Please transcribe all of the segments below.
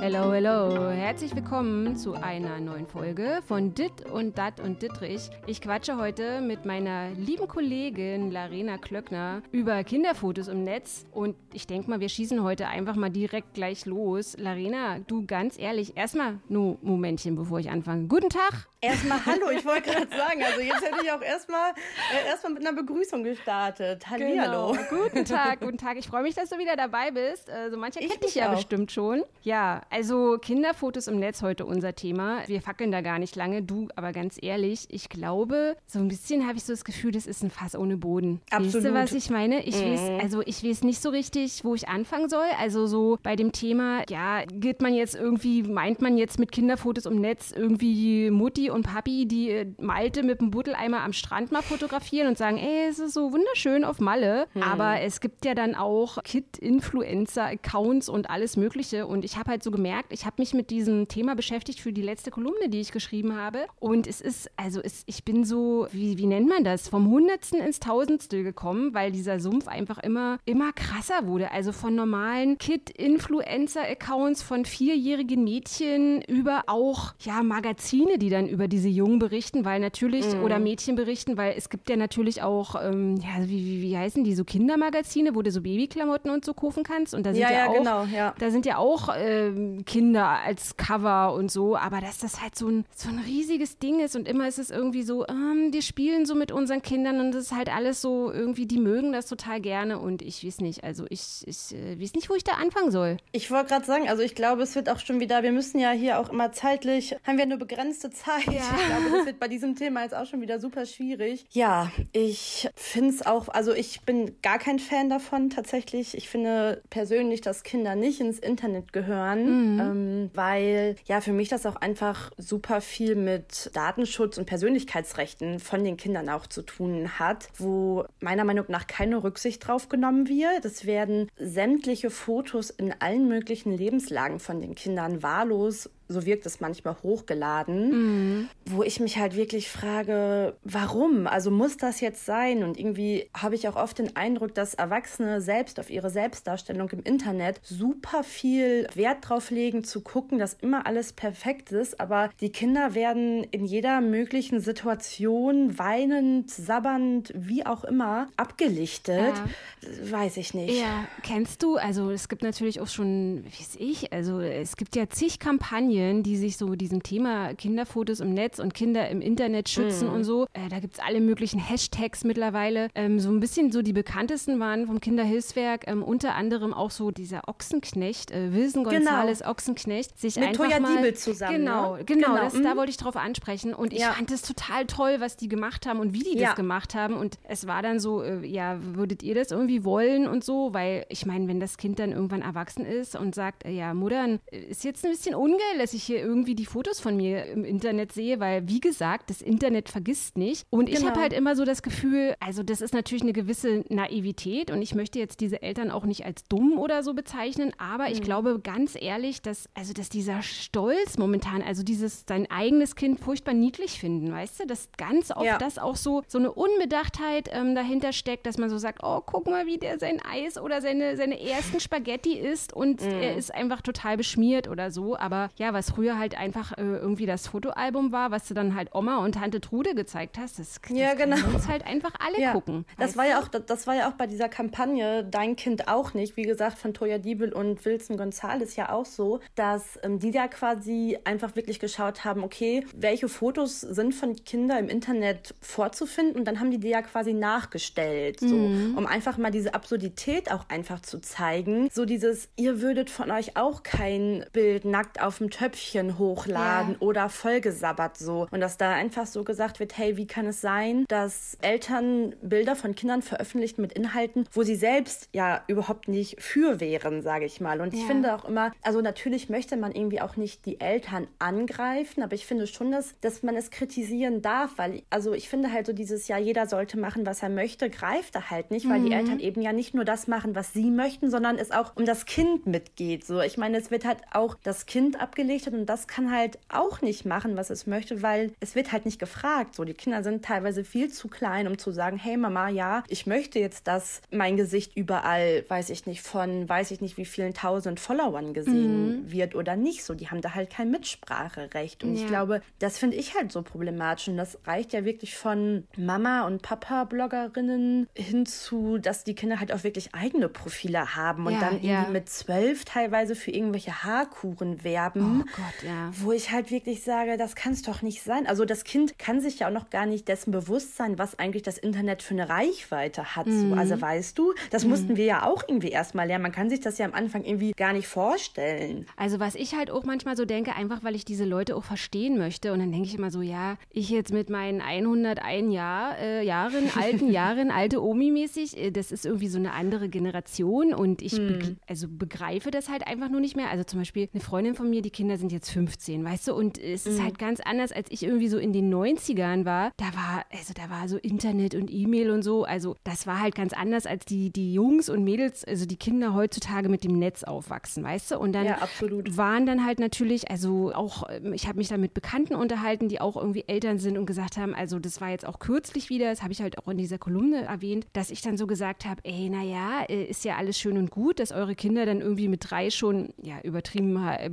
Hello, hello. Herzlich willkommen zu einer neuen Folge von Dit und Dat und Dittrich. Ich quatsche heute mit meiner lieben Kollegin Larena Klöckner über Kinderfotos im Netz und ich denke mal, wir schießen heute einfach mal direkt gleich los. Larena, du ganz ehrlich, erstmal nur Momentchen, bevor ich anfange. Guten Tag. Erstmal Hallo, ich wollte gerade sagen, also jetzt hätte ich auch erstmal äh, erstmal mit einer Begrüßung gestartet. Hallihallo. Genau. Guten Tag, guten Tag. Ich freue mich, dass du wieder dabei bist. Also mancher kennt dich ja auch. bestimmt schon. Ja, also Kinderfotos im Netz heute unser Thema. Wir fackeln da gar nicht lange. Du, aber ganz ehrlich, ich glaube, so ein bisschen habe ich so das Gefühl, das ist ein Fass ohne Boden. Absolut. Weißt du, was ich meine? Ich mhm. weiß, also ich weiß nicht so richtig, wo ich anfangen soll. Also so bei dem Thema, ja, geht man jetzt irgendwie, meint man jetzt mit Kinderfotos im Netz irgendwie Mutti und Papi, die äh, Malte mit dem Buddeleimer am Strand mal fotografieren und sagen, ey, es ist so wunderschön auf Malle. Hm. Aber es gibt ja dann auch Kid-Influencer-Accounts und alles Mögliche. Und ich habe halt so gemerkt, ich habe mich mit diesem Thema beschäftigt für die letzte Kolumne, die ich geschrieben habe. Und es ist, also es, ich bin so, wie, wie nennt man das, vom Hundertsten ins Tausendstel gekommen, weil dieser Sumpf einfach immer, immer krasser wurde. Also von normalen Kid-Influencer-Accounts von vierjährigen Mädchen über auch, ja, Magazine, die dann über diese Jungen berichten, weil natürlich, mhm. oder Mädchen berichten, weil es gibt ja natürlich auch, ähm, ja, wie, wie, wie heißen die, so Kindermagazine, wo du so Babyklamotten und so kaufen kannst. Und da sind ja, ja, ja auch, genau, ja. da sind ja auch ähm, Kinder als Cover und so, aber dass das halt so ein, so ein riesiges Ding ist und immer ist es irgendwie so, ähm, die spielen so mit unseren Kindern und das ist halt alles so irgendwie, die mögen das total gerne und ich weiß nicht, also ich, ich äh, weiß nicht, wo ich da anfangen soll. Ich wollte gerade sagen, also ich glaube, es wird auch schon wieder, wir müssen ja hier auch immer zeitlich, haben wir nur begrenzte Zeit ja. Ich glaube, das wird bei diesem Thema jetzt auch schon wieder super schwierig. Ja, ich finde es auch, also ich bin gar kein Fan davon tatsächlich. Ich finde persönlich, dass Kinder nicht ins Internet gehören, mhm. Ähm, weil ja für mich das auch einfach super viel mit Datenschutz und Persönlichkeitsrechten von den Kindern auch zu tun hat, wo meiner Meinung nach keine Rücksicht drauf genommen wird. Es werden sämtliche Fotos in allen möglichen Lebenslagen von den Kindern wahllos so wirkt es manchmal hochgeladen, mhm. wo ich mich halt wirklich frage, warum? Also muss das jetzt sein? Und irgendwie habe ich auch oft den Eindruck, dass Erwachsene selbst auf ihre Selbstdarstellung im Internet super viel Wert drauf legen, zu gucken, dass immer alles perfekt ist, aber die Kinder werden in jeder möglichen Situation weinend, sabbernd, wie auch immer, abgelichtet. Ja. Weiß ich nicht. Ja, kennst du, also es gibt natürlich auch schon, wie weiß ich, also es gibt ja zig Kampagnen, Kampagnen, die sich so diesem Thema Kinderfotos im Netz und Kinder im Internet schützen mm. und so. Äh, da gibt es alle möglichen Hashtags mittlerweile. Ähm, so ein bisschen so die bekanntesten waren vom Kinderhilfswerk, ähm, unter anderem auch so dieser Ochsenknecht, äh, Wilson genau. Gonzales genau. Ochsenknecht. Sich Mit einfach Toya mal, Diebel zusammen. Genau, ne? genau, genau. Das, mhm. da wollte ich drauf ansprechen. Und ich ja. fand es total toll, was die gemacht haben und wie die ja. das gemacht haben. Und es war dann so, äh, ja, würdet ihr das irgendwie wollen und so? Weil ich meine, wenn das Kind dann irgendwann erwachsen ist und sagt, äh, ja, Mutter, ist jetzt ein bisschen ungeil, dass ich hier irgendwie die Fotos von mir im Internet sehe, weil, wie gesagt, das Internet vergisst nicht. Und genau. ich habe halt immer so das Gefühl, also das ist natürlich eine gewisse Naivität und ich möchte jetzt diese Eltern auch nicht als dumm oder so bezeichnen, aber mhm. ich glaube ganz ehrlich, dass, also dass dieser Stolz momentan, also dieses sein eigenes Kind furchtbar niedlich finden, weißt du, dass ganz oft ja. das auch so, so eine Unbedachtheit ähm, dahinter steckt, dass man so sagt, oh, guck mal, wie der sein Eis oder seine, seine ersten Spaghetti isst und mhm. er ist einfach total beschmiert oder so. Aber ja, was früher halt einfach äh, irgendwie das Fotoalbum war, was du dann halt Oma und Tante Trude gezeigt hast. Das, das ja, genau. uns halt einfach alle ja. gucken. Das war ja auch, das war ja auch bei dieser Kampagne Dein Kind auch nicht, wie gesagt, von Toya Diebel und Wilson Gonzales ja auch so, dass ähm, die da quasi einfach wirklich geschaut haben, okay, welche Fotos sind von Kindern im Internet vorzufinden und dann haben die die ja quasi nachgestellt, so, mhm. um einfach mal diese Absurdität auch einfach zu zeigen. So dieses, ihr würdet von euch auch kein Bild nackt auf dem Töpfchen Bildchen hochladen ja. oder vollgesabbert so. Und dass da einfach so gesagt wird, hey, wie kann es sein, dass Eltern Bilder von Kindern veröffentlichen mit Inhalten, wo sie selbst ja überhaupt nicht für wären, sage ich mal. Und ich finde auch immer, also natürlich möchte man irgendwie auch nicht die Eltern angreifen, aber ich finde schon, dass, dass man es kritisieren darf, weil, also ich finde halt so dieses Jahr, jeder sollte machen, was er möchte, greift da halt nicht, weil mhm. die Eltern eben ja nicht nur das machen, was sie möchten, sondern es auch um das Kind mitgeht. So, ich meine, es wird halt auch das Kind abgelegt eintrichtert und das kann halt auch nicht machen, was es möchte, weil es wird halt nicht gefragt. So, die Kinder sind teilweise viel zu klein, um zu sagen, hey Mama, ja, ich möchte jetzt, dass mein Gesicht überall, weiß ich nicht, von weiß ich nicht wie vielen tausend Followern gesehen mhm. wird oder nicht. So, die haben da halt kein Mitspracherecht. Und ja. ich glaube, das finde ich halt so problematisch. Und das reicht ja wirklich von Mama und Papa-Bloggerinnen hinzu, dass die Kinder halt auch wirklich eigene Profile haben und ja, dann irgendwie ja. mit zwölf teilweise für irgendwelche Haarkuren werben. Oh Gott, ja. Wo ich halt wirklich sage, das kann es doch nicht sein. Also das Kind kann sich ja auch noch gar nicht dessen bewusst sein, was eigentlich das Internet für eine Reichweite hat. Mhm. So. Also weißt du, das mhm. mussten wir ja auch irgendwie erstmal lernen. Man kann sich das ja am Anfang irgendwie gar nicht vorstellen. Also was ich halt auch manchmal so denke, einfach weil ich diese Leute auch verstehen möchte. Und dann denke ich immer so, ja, ich jetzt mit meinen 101 Jahr, äh, Jahren, alten Jahren, alte Omi-mäßig, äh, das ist irgendwie so eine andere Generation und ich hm. be also begreife das halt einfach nur nicht mehr. Also zum Beispiel eine Freundin von mir, die Kinder sind jetzt 15, weißt du, und es ist hm. halt ganz anders, als ich irgendwie so in den 90ern war. Da war, also da war so Internet und E-Mail und so. Also das war halt ganz anders, als die, die Jungs und Mädels, also die Kinder heutzutage mit dem Netz aufwachsen, weißt du? Und dann ja, waren dann halt natürlich, also auch, ähm, ich habe mich da mit Bekannten unterhalten, die auch irgendwie Eltern sind und gesagt haben, also das war jetzt auch kürzlich wieder, das habe ich halt auch in dieser Kolumne erwähnt, dass ich dann so gesagt habe, ey, naja, äh, ist ja alles schön und gut, dass eure Kinder dann irgendwie mit drei schon, ja, übertrieben äh,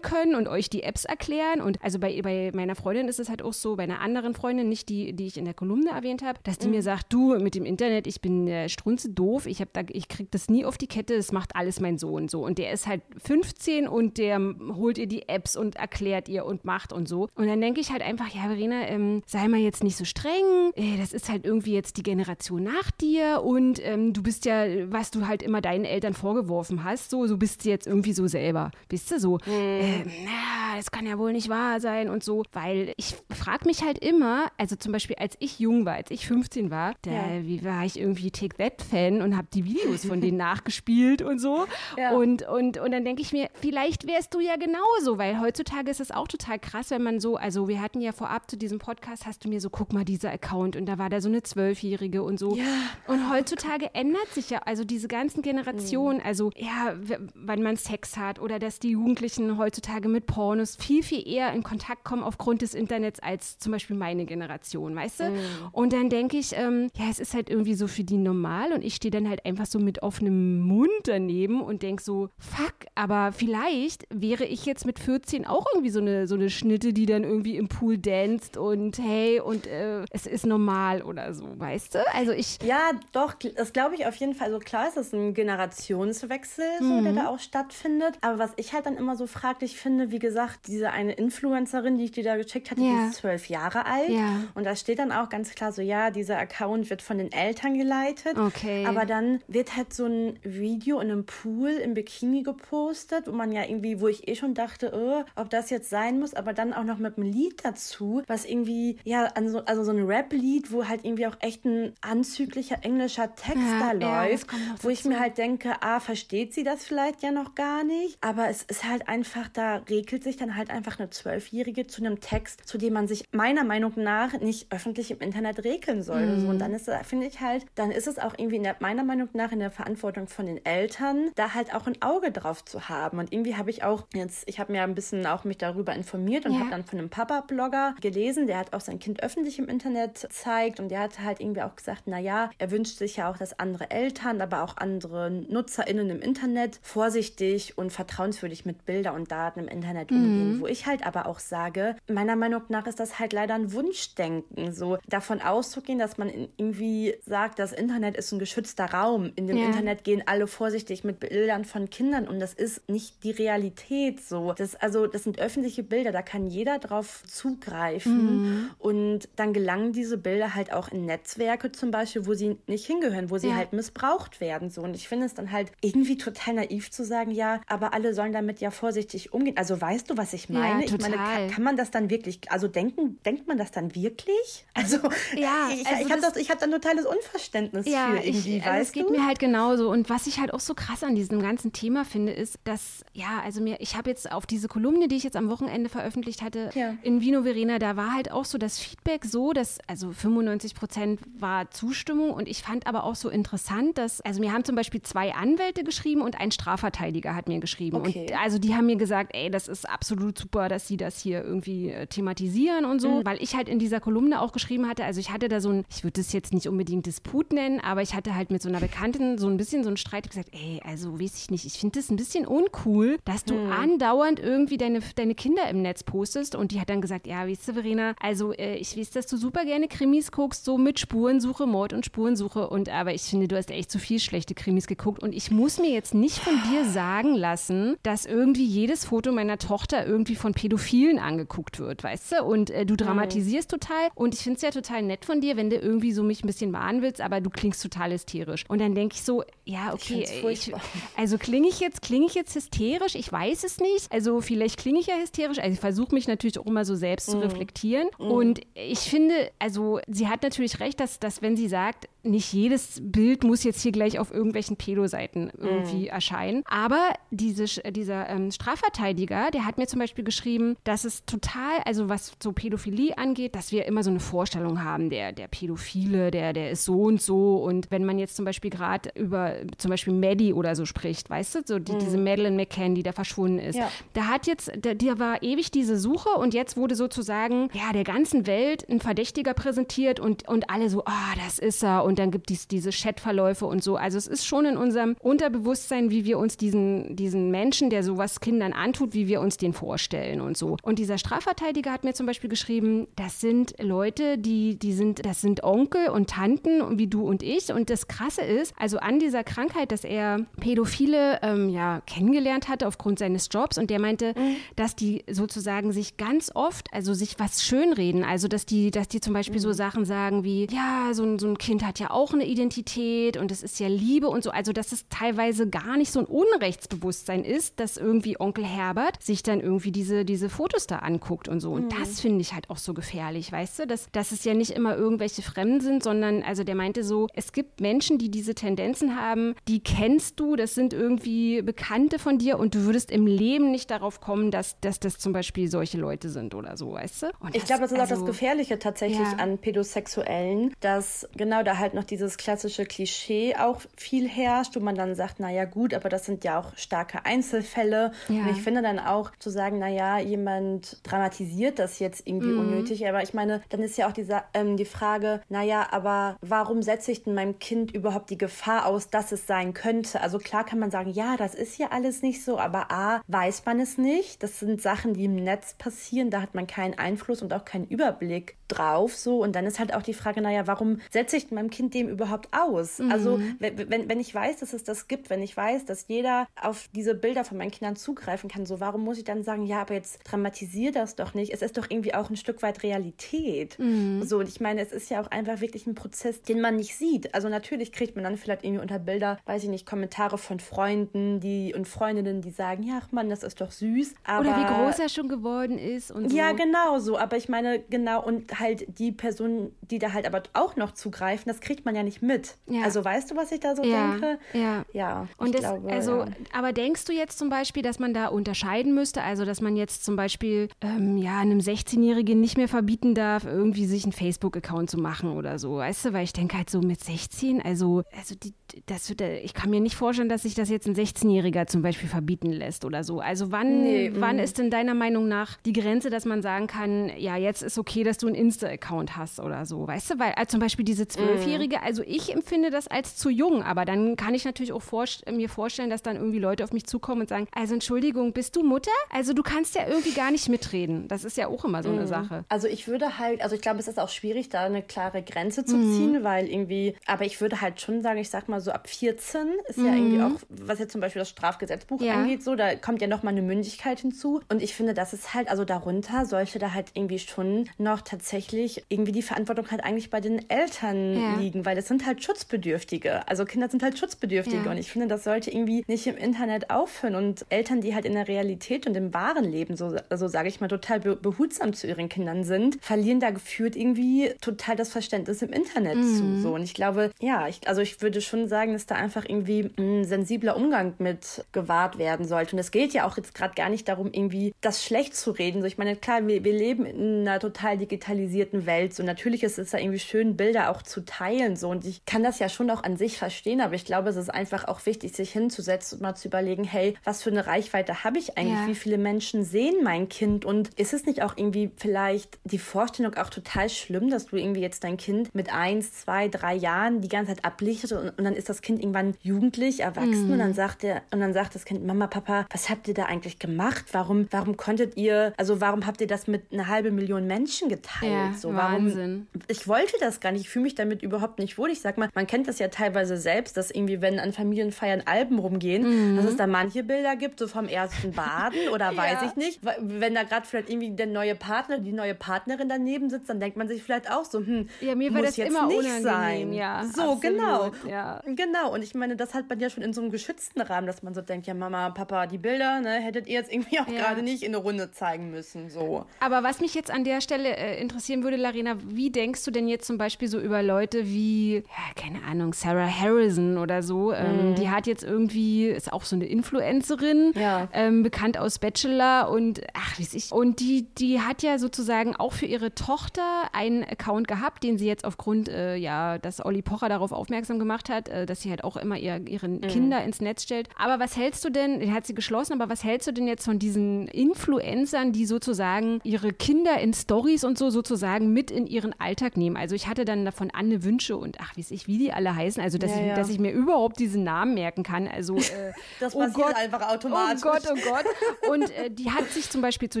programmieren können und euch die Apps erklären. Und also bei, bei meiner Freundin ist es halt auch so, bei einer anderen Freundin, nicht die, die ich in der Kolumne erwähnt habe, dass die mhm. mir sagt, du, mit dem Internet, ich bin äh, strunze doof, ich, hab da, ich krieg das nie auf die Kette, das macht alles mein Sohn so. Und der ist halt 15 und der holt ihr die Apps und erklärt ihr und macht und so. Und dann denke ich halt einfach, ja, Verena, ähm, sei mal jetzt nicht so streng, äh, das ist halt irgendwie jetzt die Generation nach dir und ähm, du bist ja, was du halt immer deinen Eltern vorgeworfen hast, so, so bist du jetzt irgendwie so selber. Bist du so, mhm. äh, na, das kann ja wohl nicht wahr sein und so, weil ich frage mich halt immer, also zum Beispiel als ich jung war, als ich 15 war, da ja. wie war ich irgendwie Take That Fan und habe die Videos von denen nachgespielt und so ja. und, und, und dann denke ich mir, vielleicht wärst du ja genauso, weil heutzutage ist es auch total krass, wenn man so, also wir hatten ja vorab zu diesem Podcast, hast du mir so, guck mal, dieser Account und da war da so eine Zwölfjährige und so. Ja. Und heutzutage ändert sich ja, also diese ganzen Generationen, mhm. also ja, wenn man Sex hat oder dass die Jugendlichen heutzutage mit Pornos viel, viel eher in Kontakt kommen aufgrund des Internets als zum Beispiel meine Generation, weißt du? Mhm. Und dann denke ich, ähm, ja, es ist halt irgendwie so für die normal und ich stehe dann halt einfach so mit offenem Mund daneben und denke so, fuck, aber vielleicht wäre ich jetzt mit 14 auch irgendwie so eine, so eine Schnitte, die dann irgendwie im Pool danst und hey, und äh, es ist normal oder so, weißt du? Also ich. Ja, doch, das glaube ich auf jeden Fall. Also klar ist es ein Generationswechsel, so, mhm. der da auch stattfindet. Aber was ich halt dann immer so fraglich finde, wie gesagt, diese eine Influencerin, die ich dir da gecheckt hatte, ja. die ist zwölf Jahre alt. Ja. Und da steht dann auch ganz klar so, ja, dieser Account wird von den Eltern geleitet. Okay. Aber dann wird halt so ein Video in einem Pool im Bikini gepostet, wo man ja irgendwie, wo ich eh schon dachte, oh, ob das jetzt sein muss, aber dann auch noch mit einem Lied dazu, was irgendwie, ja, also, also so ein Rap-Lied, wo halt irgendwie auch echt ein anzüglicher englischer Text ja, da läuft, ja, wo ich mir halt denke, ah, versteht sie das vielleicht ja noch gar nicht, aber es ist halt einfach, da regelt sich dann halt einfach eine Zwölfjährige zu einem Text, zu dem man sich meiner Meinung nach nicht öffentlich im Internet regeln sollte. Mhm. So, und dann ist, finde ich halt, dann ist es auch irgendwie in der, meiner Meinung nach in der Verantwortung von den Eltern, da halt auch ein Auge drauf zu haben. Und irgendwie habe ich auch jetzt, ich habe mir ein bisschen auch mich darüber informiert und ja. habe dann von einem Papa-Blogger gelesen, der hat auch sein Kind öffentlich im Internet zeigt und der hat halt irgendwie auch gesagt, naja, er wünscht sich ja auch, dass andere Eltern, aber auch andere NutzerInnen im Internet vorsichtig und vertrauenswürdig mit Bilder und Daten im Internet mhm. umgehen. Wo ich halt aber auch sage, meiner Meinung nach ist das halt leider ein Wunschdenken, so davon auszugehen, dass man irgendwie sagt, das Internet ist ein geschützter Raum. In dem ja. Internet gehen alle vorsichtig mit Bildern von Kindern und das ist nicht die Realität so. Das, also, das sind öffentliche Bilder, da kann jeder drauf zugreifen. Mhm. Und dann gelangen diese Bilder halt auch in Netzwerke zum Beispiel, wo sie nicht hingehören, wo sie ja. halt missbraucht werden. So. Und ich finde es dann halt irgendwie total naiv zu sagen, ja, aber alle sollen damit ja vorsichtig umgehen. Also weißt du, was ich meine? Ja, ich meine, kann, man das dann wirklich, also denken, denkt man das dann wirklich? Also, ja, ich, also ich habe das, ich habe dann totales Unverständnis ja, für irgendwie, ich, also es geht du? mir halt genauso. Und was ich halt auch so krass an diesem ganzen Thema finde, ist, dass, ja, also mir, ich habe jetzt auf diese Kolumne, die ich jetzt am Wochenende veröffentlicht hatte, ja. in Vino Verena, da war halt auch so das Feedback so, dass also 95 Prozent war Zustimmung und ich fand aber auch so interessant, dass, also mir haben zum Beispiel zwei Anwälte geschrieben und ein Strafverteidiger hat mir geschrieben. Okay. Und also die haben mir gesagt, gesagt, ey, das ist absolut super, dass sie das hier irgendwie äh, thematisieren und so, mhm. weil ich halt in dieser Kolumne auch geschrieben hatte, also ich hatte da so ein, ich würde das jetzt nicht unbedingt Disput nennen, aber ich hatte halt mit so einer Bekannten so ein bisschen so einen Streit gesagt, ey, also weiß ich nicht, ich finde das ein bisschen uncool, dass du mhm. andauernd irgendwie deine, deine Kinder im Netz postest und die hat dann gesagt, ja, weißt du, Verena, also äh, ich weiß, dass du super gerne Krimis guckst, so mit Spurensuche, Mord und Spurensuche und aber ich finde, du hast echt zu viel schlechte Krimis geguckt und ich muss mir jetzt nicht von dir sagen lassen, dass irgendwie jedes Foto meiner Tochter irgendwie von Pädophilen angeguckt wird, weißt du? Und äh, du dramatisierst mhm. total und ich finde es ja total nett von dir, wenn du irgendwie so mich ein bisschen mahnen willst, aber du klingst total hysterisch. Und dann denke ich so, ja, okay, ich also klinge ich jetzt, klinge ich jetzt hysterisch? Ich weiß es nicht. Also vielleicht klinge ich ja hysterisch. Also ich versuche mich natürlich auch immer so selbst mhm. zu reflektieren. Mhm. Und ich finde, also sie hat natürlich recht, dass, dass wenn sie sagt, nicht jedes Bild muss jetzt hier gleich auf irgendwelchen Pedo-Seiten irgendwie mm. erscheinen. Aber diese, dieser ähm, Strafverteidiger, der hat mir zum Beispiel geschrieben, dass es total, also was so Pädophilie angeht, dass wir immer so eine Vorstellung haben, der, der Pädophile, der, der ist so und so. Und wenn man jetzt zum Beispiel gerade über zum Beispiel Maddie oder so spricht, weißt du, so die, mm. diese Madeleine McCann, die da verschwunden ist, ja. da hat jetzt, da, da war ewig diese Suche und jetzt wurde sozusagen, ja, der ganzen Welt ein Verdächtiger präsentiert und, und alle so, ah, oh, das ist er und dann gibt es diese Chatverläufe und so. Also es ist schon in unserem Unterbewusstsein, wie wir uns diesen, diesen Menschen, der sowas Kindern antut, wie wir uns den vorstellen und so. Und dieser Strafverteidiger hat mir zum Beispiel geschrieben, das sind Leute, die, die sind, das sind Onkel und Tanten wie du und ich. Und das Krasse ist, also an dieser Krankheit, dass er Pädophile ähm, ja kennengelernt hatte aufgrund seines Jobs und der meinte, mhm. dass die sozusagen sich ganz oft, also sich was schönreden, also dass die, dass die zum Beispiel mhm. so Sachen sagen wie, ja, so ein, so ein Kind hat ja auch eine Identität und es ist ja Liebe und so. Also, dass es teilweise gar nicht so ein Unrechtsbewusstsein ist, dass irgendwie Onkel Herbert sich dann irgendwie diese, diese Fotos da anguckt und so. Und mhm. das finde ich halt auch so gefährlich, weißt du? Dass, dass es ja nicht immer irgendwelche Fremden sind, sondern, also der meinte so, es gibt Menschen, die diese Tendenzen haben, die kennst du, das sind irgendwie Bekannte von dir und du würdest im Leben nicht darauf kommen, dass, dass das zum Beispiel solche Leute sind oder so, weißt du? Und ich glaube, das ist also, auch das also Gefährliche tatsächlich ja. an Pädosexuellen, dass genau da halt halt noch dieses klassische Klischee auch viel herrscht, wo man dann sagt, naja gut, aber das sind ja auch starke Einzelfälle. Ja. Und ich finde dann auch zu sagen, naja, jemand dramatisiert das jetzt irgendwie mhm. unnötig, aber ich meine, dann ist ja auch diese, ähm, die Frage, naja, aber warum setze ich denn meinem Kind überhaupt die Gefahr aus, dass es sein könnte? Also klar kann man sagen, ja, das ist ja alles nicht so, aber A, weiß man es nicht. Das sind Sachen, die im Netz passieren, da hat man keinen Einfluss und auch keinen Überblick drauf, so. Und dann ist halt auch die Frage, naja, warum setze ich meinem Kind dem überhaupt aus? Mhm. Also, wenn, wenn ich weiß, dass es das gibt, wenn ich weiß, dass jeder auf diese Bilder von meinen Kindern zugreifen kann, so, warum muss ich dann sagen, ja, aber jetzt dramatisiere das doch nicht? Es ist doch irgendwie auch ein Stück weit Realität. Mhm. So, und ich meine, es ist ja auch einfach wirklich ein Prozess, den man nicht sieht. Also, natürlich kriegt man dann vielleicht irgendwie unter Bilder, weiß ich nicht, Kommentare von Freunden, die und Freundinnen, die sagen, ja, ach Mann, das ist doch süß. Aber, Oder wie groß er schon geworden ist und so. Ja, genau so. Aber ich meine, genau, und halt die Personen, die da halt aber auch noch zugreifen, das kriegt man ja nicht mit. Ja. Also weißt du, was ich da so ja. denke? Ja. Ja. Und das, glaube, also, aber denkst du jetzt zum Beispiel, dass man da unterscheiden müsste? Also, dass man jetzt zum Beispiel ähm, ja einem 16-Jährigen nicht mehr verbieten darf, irgendwie sich einen Facebook-Account zu machen oder so, weißt du? Weil ich denke halt so mit 16, also, also die, das wird, ich kann mir nicht vorstellen, dass sich das jetzt ein 16-Jähriger zum Beispiel verbieten lässt oder so. Also wann, nee, wann mm. ist denn deiner Meinung nach die Grenze, dass man sagen kann, ja, jetzt ist okay, dass du einen Insta-Account hast oder so, weißt du? Weil also zum Beispiel diese Zwölfjährige, mm. also ich empfinde das als zu jung, aber dann kann ich natürlich auch vorst mir vorstellen, dass dann irgendwie Leute auf mich zukommen und sagen, also Entschuldigung, bist du Mutter? Also du kannst ja irgendwie gar nicht mitreden. Das ist ja auch immer so eine mm. Sache. Also ich würde halt, also ich glaube, es ist auch schwierig, da eine klare Grenze zu ziehen, weil irgendwie, aber ich würde halt schon sagen, ich sag mal so ab 14 ist ja irgendwie auch, was jetzt zum Beispiel das Strafgesetzbuch ja. angeht, so, da kommt ja nochmal eine Mündigkeit hinzu. Und ich finde, das ist halt, also darunter sollte da halt irgendwie schon noch tatsächlich irgendwie die Verantwortung halt eigentlich bei den Eltern ja. liegen, weil das sind halt Schutzbedürftige. Also Kinder sind halt Schutzbedürftige ja. und ich finde, das sollte irgendwie nicht im Internet aufhören und Eltern, die halt in der Realität und im wahren Leben, so also sage ich mal, total behutsam zu ihren Kindern sind, verlieren da geführt irgendwie total das Verständnis im Internet mhm. zu. So. Und ich glaube, ja, ich, also ich würde schon sagen, dass da einfach irgendwie ein sensibler Umgang mit gewahrt werden sollte. Und es geht ja auch jetzt gerade gar nicht darum, irgendwie das schlecht zu reden. So, ich meine, klar, wir, wir leben in einer total digitalisierten idealisierten Welt. So natürlich ist es da irgendwie schön, Bilder auch zu teilen. So und ich kann das ja schon auch an sich verstehen, aber ich glaube, es ist einfach auch wichtig, sich hinzusetzen und mal zu überlegen, hey, was für eine Reichweite habe ich eigentlich? Ja. Wie viele Menschen sehen mein Kind? Und ist es nicht auch irgendwie vielleicht die Vorstellung auch total schlimm, dass du irgendwie jetzt dein Kind mit eins, zwei, drei Jahren die ganze Zeit ablichtest und, und dann ist das Kind irgendwann jugendlich, erwachsen mhm. und dann sagt der und dann sagt das Kind, Mama, Papa, was habt ihr da eigentlich gemacht? Warum, warum konntet ihr, also warum habt ihr das mit einer halben Million Menschen geteilt? Ja, so, warum? Wahnsinn. Ich wollte das gar nicht. Ich fühle mich damit überhaupt nicht wohl. Ich sag mal, man kennt das ja teilweise selbst, dass irgendwie, wenn an Familienfeiern Alben rumgehen, mhm. dass es da manche Bilder gibt, so vom ersten Baden oder weiß ja. ich nicht. Wenn da gerade vielleicht irgendwie der neue Partner, die neue Partnerin daneben sitzt, dann denkt man sich vielleicht auch so, hm, ja, mir muss das jetzt immer nicht sein. Ja, so, absolut, genau. Ja. Genau. Und ich meine, das hat man ja schon in so einem geschützten Rahmen, dass man so denkt, ja, Mama, Papa, die Bilder, ne, hättet ihr jetzt irgendwie auch ja. gerade nicht in eine Runde zeigen müssen. So. Aber was mich jetzt an der Stelle äh, interessieren würde, Larina, wie denkst du denn jetzt zum Beispiel so über Leute wie, ja, keine Ahnung, Sarah Harrison oder so? Ähm, mhm. Die hat jetzt irgendwie, ist auch so eine Influencerin, ja. ähm, bekannt aus Bachelor und ach, wie ich. Und die, die hat ja sozusagen auch für ihre Tochter einen Account gehabt, den sie jetzt aufgrund, äh, ja, dass Olli Pocher darauf aufmerksam gemacht hat, äh, dass sie halt auch immer ihr, ihre mhm. Kinder ins Netz stellt. Aber was hältst du denn, den hat sie geschlossen, aber was hältst du denn jetzt von diesen Influencern, die sozusagen ihre Kinder in Stories und so sozusagen mit in ihren Alltag nehmen? Also ich hatte dann davon Anne Wünsche und ach, wie ich, wie die alle heißen, also dass, ja, ich, ja. dass ich mir überhaupt diesen Namen merken kann. Also äh, das oh passiert Gott, einfach automatisch. Oh Gott, oh Gott. Und äh, die hat sich zum Beispiel zu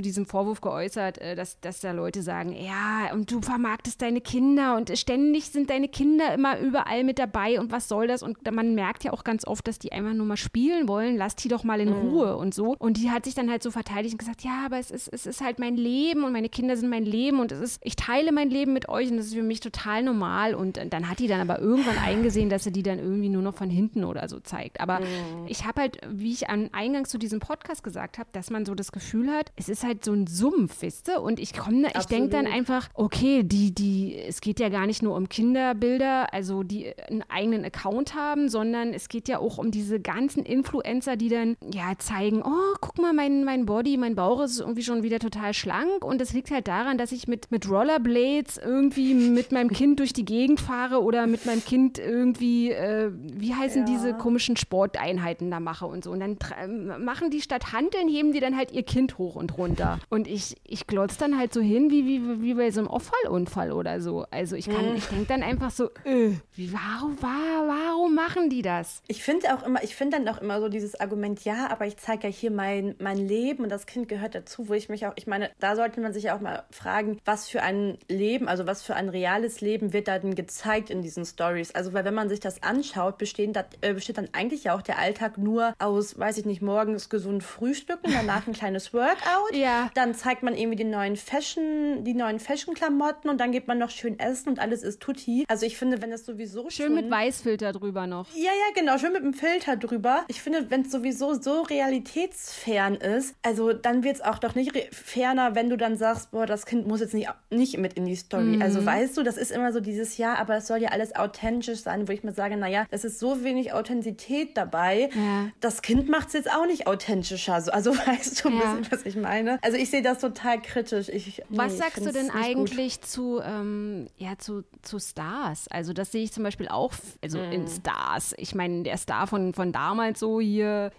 diesem Vorwurf geäußert, äh, dass, dass da Leute sagen, ja, und du vermarktest deine Kinder und ständig sind deine Kinder immer überall mit dabei und was soll das? Und man merkt ja auch ganz oft, dass die einfach nur mal spielen wollen, lass die doch mal in mhm. Ruhe und so. Und die hat sich dann halt so verteidigt und gesagt, ja, aber es ist, es ist halt mein Leben und meine Kinder sind mein Leben und es ist, ich teile mein Leben mit euch und das ist für mich total normal. Und dann hat die dann aber irgendwann eingesehen, dass sie die dann irgendwie nur noch von hinten oder so zeigt. Aber mhm. ich habe halt, wie ich am Eingang zu diesem Podcast gesagt habe, dass man so das Gefühl hat, es ist halt so ein Sumpf, wisst ihr? Und ich komme, ich denke dann einfach, okay, die, die, es geht ja gar nicht nur um Kinderbilder, also die einen eigenen Account haben, sondern es geht ja auch um diese ganzen Influencer, die dann ja zeigen, oh, guck mal, mein, mein Body, mein Bauch ist irgendwie schon wieder total schlank. Und das liegt halt daran, dass ich mit, mit Rollerblades irgendwie mit meinem Kind durch die Gegend fahre oder mit meinem Kind irgendwie, äh, wie heißen ja. diese komischen Sporteinheiten da mache und so. Und dann machen die statt Handeln, heben die dann halt ihr Kind hoch und runter. Und ich, ich glotz dann halt so hin, wie, wie, wie bei so einem Auffallunfall oder so. Also ich kann, mhm. ich denke dann einfach so, äh, wie, warum, warum machen die das? Ich finde auch immer, ich finde dann auch immer so dieses Argument, ja, aber ich zeige ja hier mein, mein Leben und das Kind gehört dazu, wo ich mich auch, ich meine, da sollte man sich ja auch mal fragen, was für ein Leben, also was für ein reales Leben wird da denn gezeigt in diesen Stories? Also, weil wenn man sich das anschaut, bestehen, dat, äh, besteht dann eigentlich ja auch der Alltag nur aus, weiß ich nicht, morgens gesund frühstücken, danach ein kleines Workout, ja. dann zeigt man irgendwie die neuen Fashion, die neuen Fashion-Klamotten und dann geht man noch schön essen und alles ist tutti. Also ich finde, wenn das sowieso schön mit Weißfilter drüber noch. Ja, ja, genau, schön mit dem Filter drüber. Ich finde, wenn es sowieso so realitätsfern ist, also dann wird es auch doch nicht ferner, wenn du dann sagst, boah, das Kind muss jetzt nicht, nicht mit in die Story. Mhm. Also weißt du, das ist immer so dieses Jahr, aber es soll ja alles authentisch sein, wo ich mir sage, naja, es ist so wenig Authentizität dabei. Ja. Das Kind macht es jetzt auch nicht authentischer. Also, also weißt du ein ja. bisschen, was ich meine? Also ich sehe das total kritisch. Ich, was nee, sagst du denn eigentlich zu, ähm, ja, zu, zu Stars? Also das sehe ich zum Beispiel auch, also mhm. in Stars. Ich meine, der Star von, von damals so hier,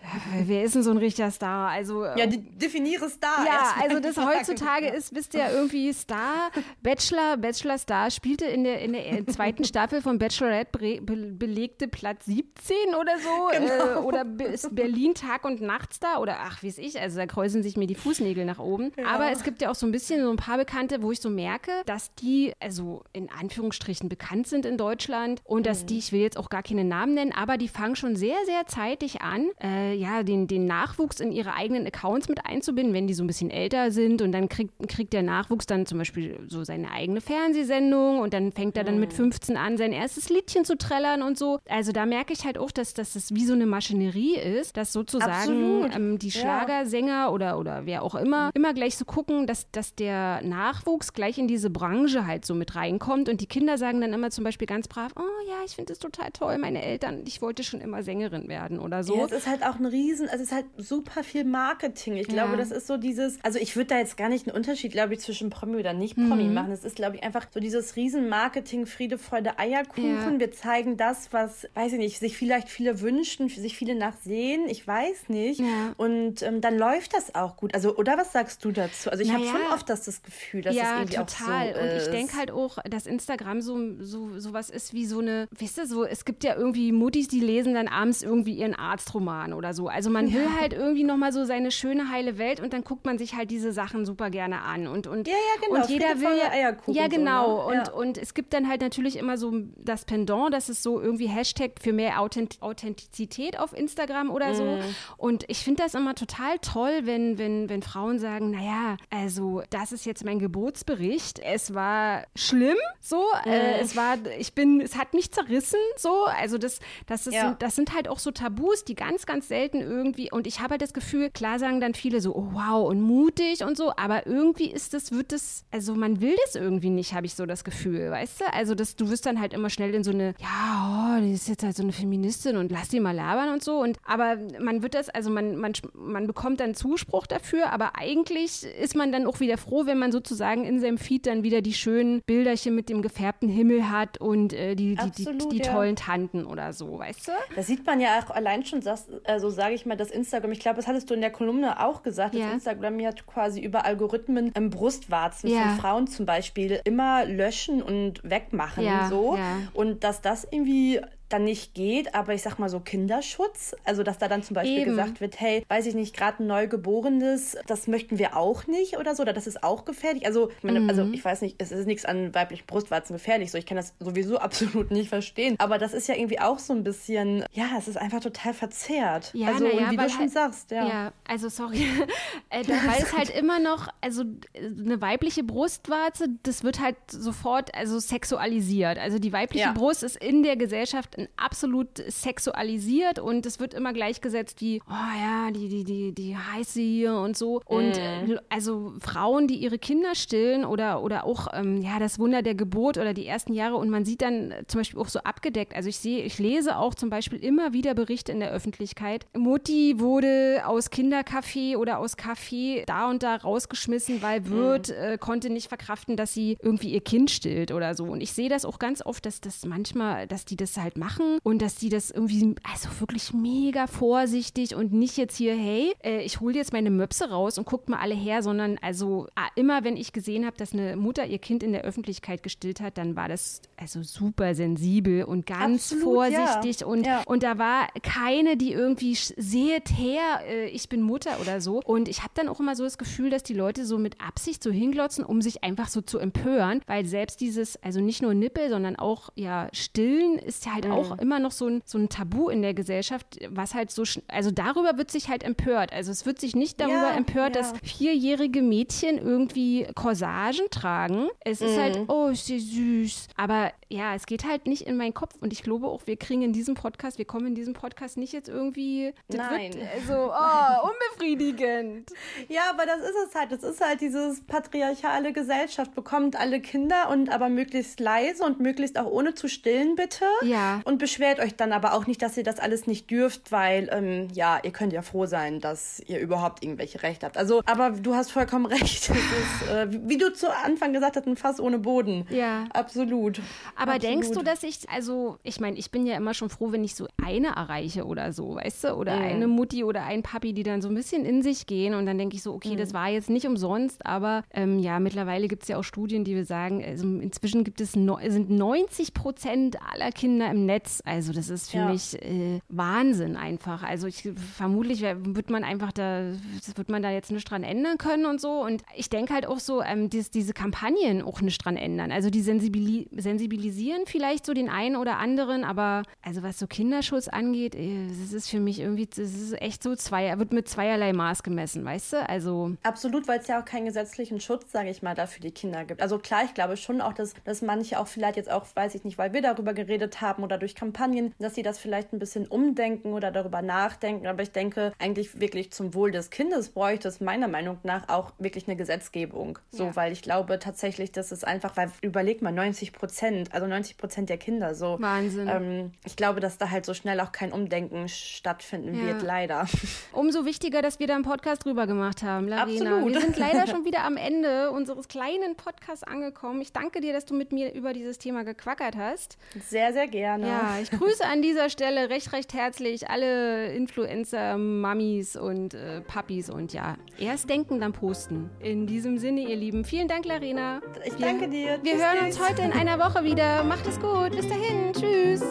wer ist denn so ein richtiger Star? Also ja, definiere Star. Ja, also das heutzutage ist, wisst ihr, irgendwie Star, Bachelor, Bachelor Star spielte in der, in der zweiten Staffel von Bachelorette be belegte Platz 17 oder so. Genau. Äh, oder ist Berlin Tag und Nachtstar oder ach, wie es ich, also da kreuzen sich mir die Fußnägel nach oben. Ja. Aber es gibt ja auch so ein bisschen so ein paar Bekannte, wo ich so merke, dass die, also in Anführungsstrichen bekannt sind in Deutschland und dass mhm. die, ich will jetzt auch gar keine Namen nennen, aber die fangen schon sehr, sehr zeitig an, äh, ja, den, den Nachwuchs in ihre eigenen Accounts mit einzubinden, wenn die so ein bisschen älter sind und dann kriegt, kriegt der Nachwuchs dann zum Beispiel so seine eigene Fernsehsendung und dann fängt er dann mit 15 mhm. an, sein erstes Liedchen zu trällern und so. Also da merke ich halt auch, dass, dass das wie so eine Maschinerie ist, dass sozusagen ähm, die Schlagersänger ja. oder, oder wer auch immer, immer gleich so gucken, dass, dass der Nachwuchs gleich in diese Branche halt so mit reinkommt und die Kinder sagen dann immer zum Beispiel ganz brav, oh ja, ich finde das total toll, meine Eltern, ich wollte schon immer Sängerin werden oder so. Ja, es ist halt auch ein Riesen, es ist halt super viel Marketing. Ich glaube, das ist so dieses, also ich würde da jetzt gar nicht einen Unterschied, glaube ich, zwischen Promi oder nicht Promi mhm. machen. Es ist, glaube ich, einfach so dieses Riesenmarketing, Friede, Freude, Eierkuchen. Ja. Wir zeigen das, was, weiß ich nicht, sich vielleicht viele wünschen, sich viele nachsehen. Ich weiß nicht. Ja. Und ähm, dann läuft das auch gut. Also, oder was sagst du dazu? Also, ich naja. habe schon oft das, das Gefühl, dass ja, es irgendwie total. auch so Und ich denke halt auch, dass Instagram so, so, so was ist wie so eine, wisst ihr, so, es gibt ja irgendwie Muttis, die lesen dann abends irgendwie ihren Arztroman oder so. Also, man will halt irgendwie nochmal so seine schöne, heile Welt und dann guckt man sich halt diese Sachen super gerne an. Und, und, ja, ja, genau. Und jeder will ja, Eierkuchen ja genau. So, ne? und, ja. und es gibt dann halt natürlich immer so das Pendant, das ist so irgendwie Hashtag für mehr Authentizität auf Instagram oder so. Mm. Und ich finde das immer total toll, wenn, wenn, wenn Frauen sagen, naja, also das ist jetzt mein Geburtsbericht. Es war schlimm, so. Mm. Äh, es war, ich bin, es hat mich zerrissen, so. Also das, das, ist, ja. das sind halt auch so Tabus, die ganz, ganz selten irgendwie, und ich habe halt das Gefühl, klar sagen dann viele so, oh wow, und mutig und so, aber irgendwie ist das, wird das, also man will das irgendwie nicht, habe ich so das Gefühl, weißt du? Also das, du wirst dann halt immer schnell in so eine, ja, oh, die ist jetzt halt so eine Feministin und lass die mal labern und so. Und aber man wird das, also man, man, man bekommt dann Zuspruch dafür, aber eigentlich ist man dann auch wieder froh, wenn man sozusagen in seinem Feed dann wieder die schönen Bilderchen mit dem gefärbten Himmel hat und äh, die, Absolut, die, die, die ja. tollen Tanten oder so, weißt du? Das sieht man ja auch allein schon, also sage ich mal, das Instagram, ich glaube, das hattest du in der Kolumne auch gesagt, ja. das Instagram ja quasi über Algorithmen im Brustwarzen ja. von Frauen zum Beispiel immer löschen und wegmachen ja, so. Und dass das irgendwie dann nicht geht, aber ich sag mal so Kinderschutz, also dass da dann zum Beispiel Eben. gesagt wird, hey, weiß ich nicht, gerade ein Neugeborenes, das möchten wir auch nicht oder so, oder das ist auch gefährlich. Also, ich meine, also mhm. also ich weiß nicht, es ist nichts an weiblichen Brustwarzen gefährlich, so ich kann das sowieso absolut nicht verstehen, aber das ist ja irgendwie auch so ein bisschen, ja, es ist einfach total verzerrt. Ja, also, ja, und wie du schon halt, sagst, ja. Ja, also sorry, äh, weil es halt immer noch, also eine weibliche Brustwarze, das wird halt sofort also sexualisiert. Also die weibliche ja. Brust ist in der Gesellschaft absolut sexualisiert und es wird immer gleichgesetzt wie, oh ja, die, die, die, die heiße hier und so. Und mm. also Frauen, die ihre Kinder stillen oder, oder auch ähm, ja, das Wunder der Geburt oder die ersten Jahre und man sieht dann zum Beispiel auch so abgedeckt. Also ich sehe, ich lese auch zum Beispiel immer wieder Berichte in der Öffentlichkeit. Mutti wurde aus Kindercafé oder aus Café da und da rausgeschmissen, weil Wirt mm. äh, konnte nicht verkraften, dass sie irgendwie ihr Kind stillt oder so. Und ich sehe das auch ganz oft, dass das manchmal, dass die das halt machen machen und dass die das irgendwie, also wirklich mega vorsichtig und nicht jetzt hier, hey, äh, ich hole jetzt meine Möpse raus und guckt mal alle her, sondern also ah, immer, wenn ich gesehen habe, dass eine Mutter ihr Kind in der Öffentlichkeit gestillt hat, dann war das also super sensibel und ganz Absolut, vorsichtig ja. und, ja. und da war keine, die irgendwie seht her, äh, ich bin Mutter oder so. Und ich habe dann auch immer so das Gefühl, dass die Leute so mit Absicht so hinglotzen, um sich einfach so zu empören, weil selbst dieses, also nicht nur Nippel, sondern auch ja Stillen ist ja halt mhm. auch auch immer noch so ein, so ein Tabu in der Gesellschaft, was halt so, also darüber wird sich halt empört. Also es wird sich nicht darüber ja, empört, ja. dass vierjährige Mädchen irgendwie Corsagen tragen. Es ist halt, mhm. halt, oh, ist sie süß. Aber ja, es geht halt nicht in meinen Kopf und ich glaube auch, wir kriegen in diesem Podcast, wir kommen in diesem Podcast nicht jetzt irgendwie, Nein. Also, oh, unbefriedigend. Ja, aber das ist es halt. Das ist halt dieses patriarchale Gesellschaft. Bekommt alle Kinder und aber möglichst leise und möglichst auch ohne zu stillen, bitte. Ja. Und beschwert euch dann aber auch nicht, dass ihr das alles nicht dürft, weil, ähm, ja, ihr könnt ja froh sein, dass ihr überhaupt irgendwelche Rechte habt. Also, aber du hast vollkommen recht. Ist, äh, wie du zu Anfang gesagt hast, ein Fass ohne Boden. Ja. Absolut. Aber Absolut. denkst du, dass ich, also, ich meine, ich bin ja immer schon froh, wenn ich so eine erreiche oder so, weißt du? Oder mhm. eine Mutti oder ein Papi, die dann so ein bisschen in sich gehen und dann denke ich so, okay, mhm. das war jetzt nicht umsonst, aber ähm, ja, mittlerweile gibt es ja auch Studien, die wir sagen, also inzwischen gibt es no, sind 90 Prozent aller Kinder im Netz. Also das ist für ja. mich äh, Wahnsinn einfach. Also ich vermutlich wird man einfach da, wird man da jetzt nicht dran ändern können und so. Und ich denke halt auch so, ähm, dies, diese Kampagnen auch nicht dran ändern. Also die Sensibili sensibilisieren vielleicht so den einen oder anderen, aber also was so Kinderschutz angeht, äh, das ist für mich irgendwie, das ist echt so zwei, wird mit zweierlei Maß gemessen, weißt du? Also absolut, weil es ja auch keinen gesetzlichen Schutz, sage ich mal, da für die Kinder gibt. Also klar, ich glaube schon auch, dass, dass manche auch vielleicht jetzt auch, weiß ich nicht, weil wir darüber geredet haben oder durch Kampagnen, dass sie das vielleicht ein bisschen umdenken oder darüber nachdenken. Aber ich denke, eigentlich wirklich zum Wohl des Kindes bräuchte es meiner Meinung nach auch wirklich eine Gesetzgebung. So, ja. weil ich glaube tatsächlich, dass es einfach, weil überleg mal, 90 Prozent, also 90 Prozent der Kinder so. Wahnsinn. Ähm, ich glaube, dass da halt so schnell auch kein Umdenken stattfinden ja. wird, leider. Umso wichtiger, dass wir da einen Podcast drüber gemacht haben, Larina. Absolut. Wir sind leider schon wieder am Ende unseres kleinen Podcasts angekommen. Ich danke dir, dass du mit mir über dieses Thema gequackert hast. Sehr, sehr gerne. Ja, ich grüße an dieser Stelle recht, recht herzlich alle Influencer, Mamis und äh, Papis und ja, erst denken, dann posten. In diesem Sinne, ihr Lieben, vielen Dank, Larina. Ich danke dir. Wir hören uns heute in einer Woche wieder. Macht es gut. Bis dahin. Tschüss.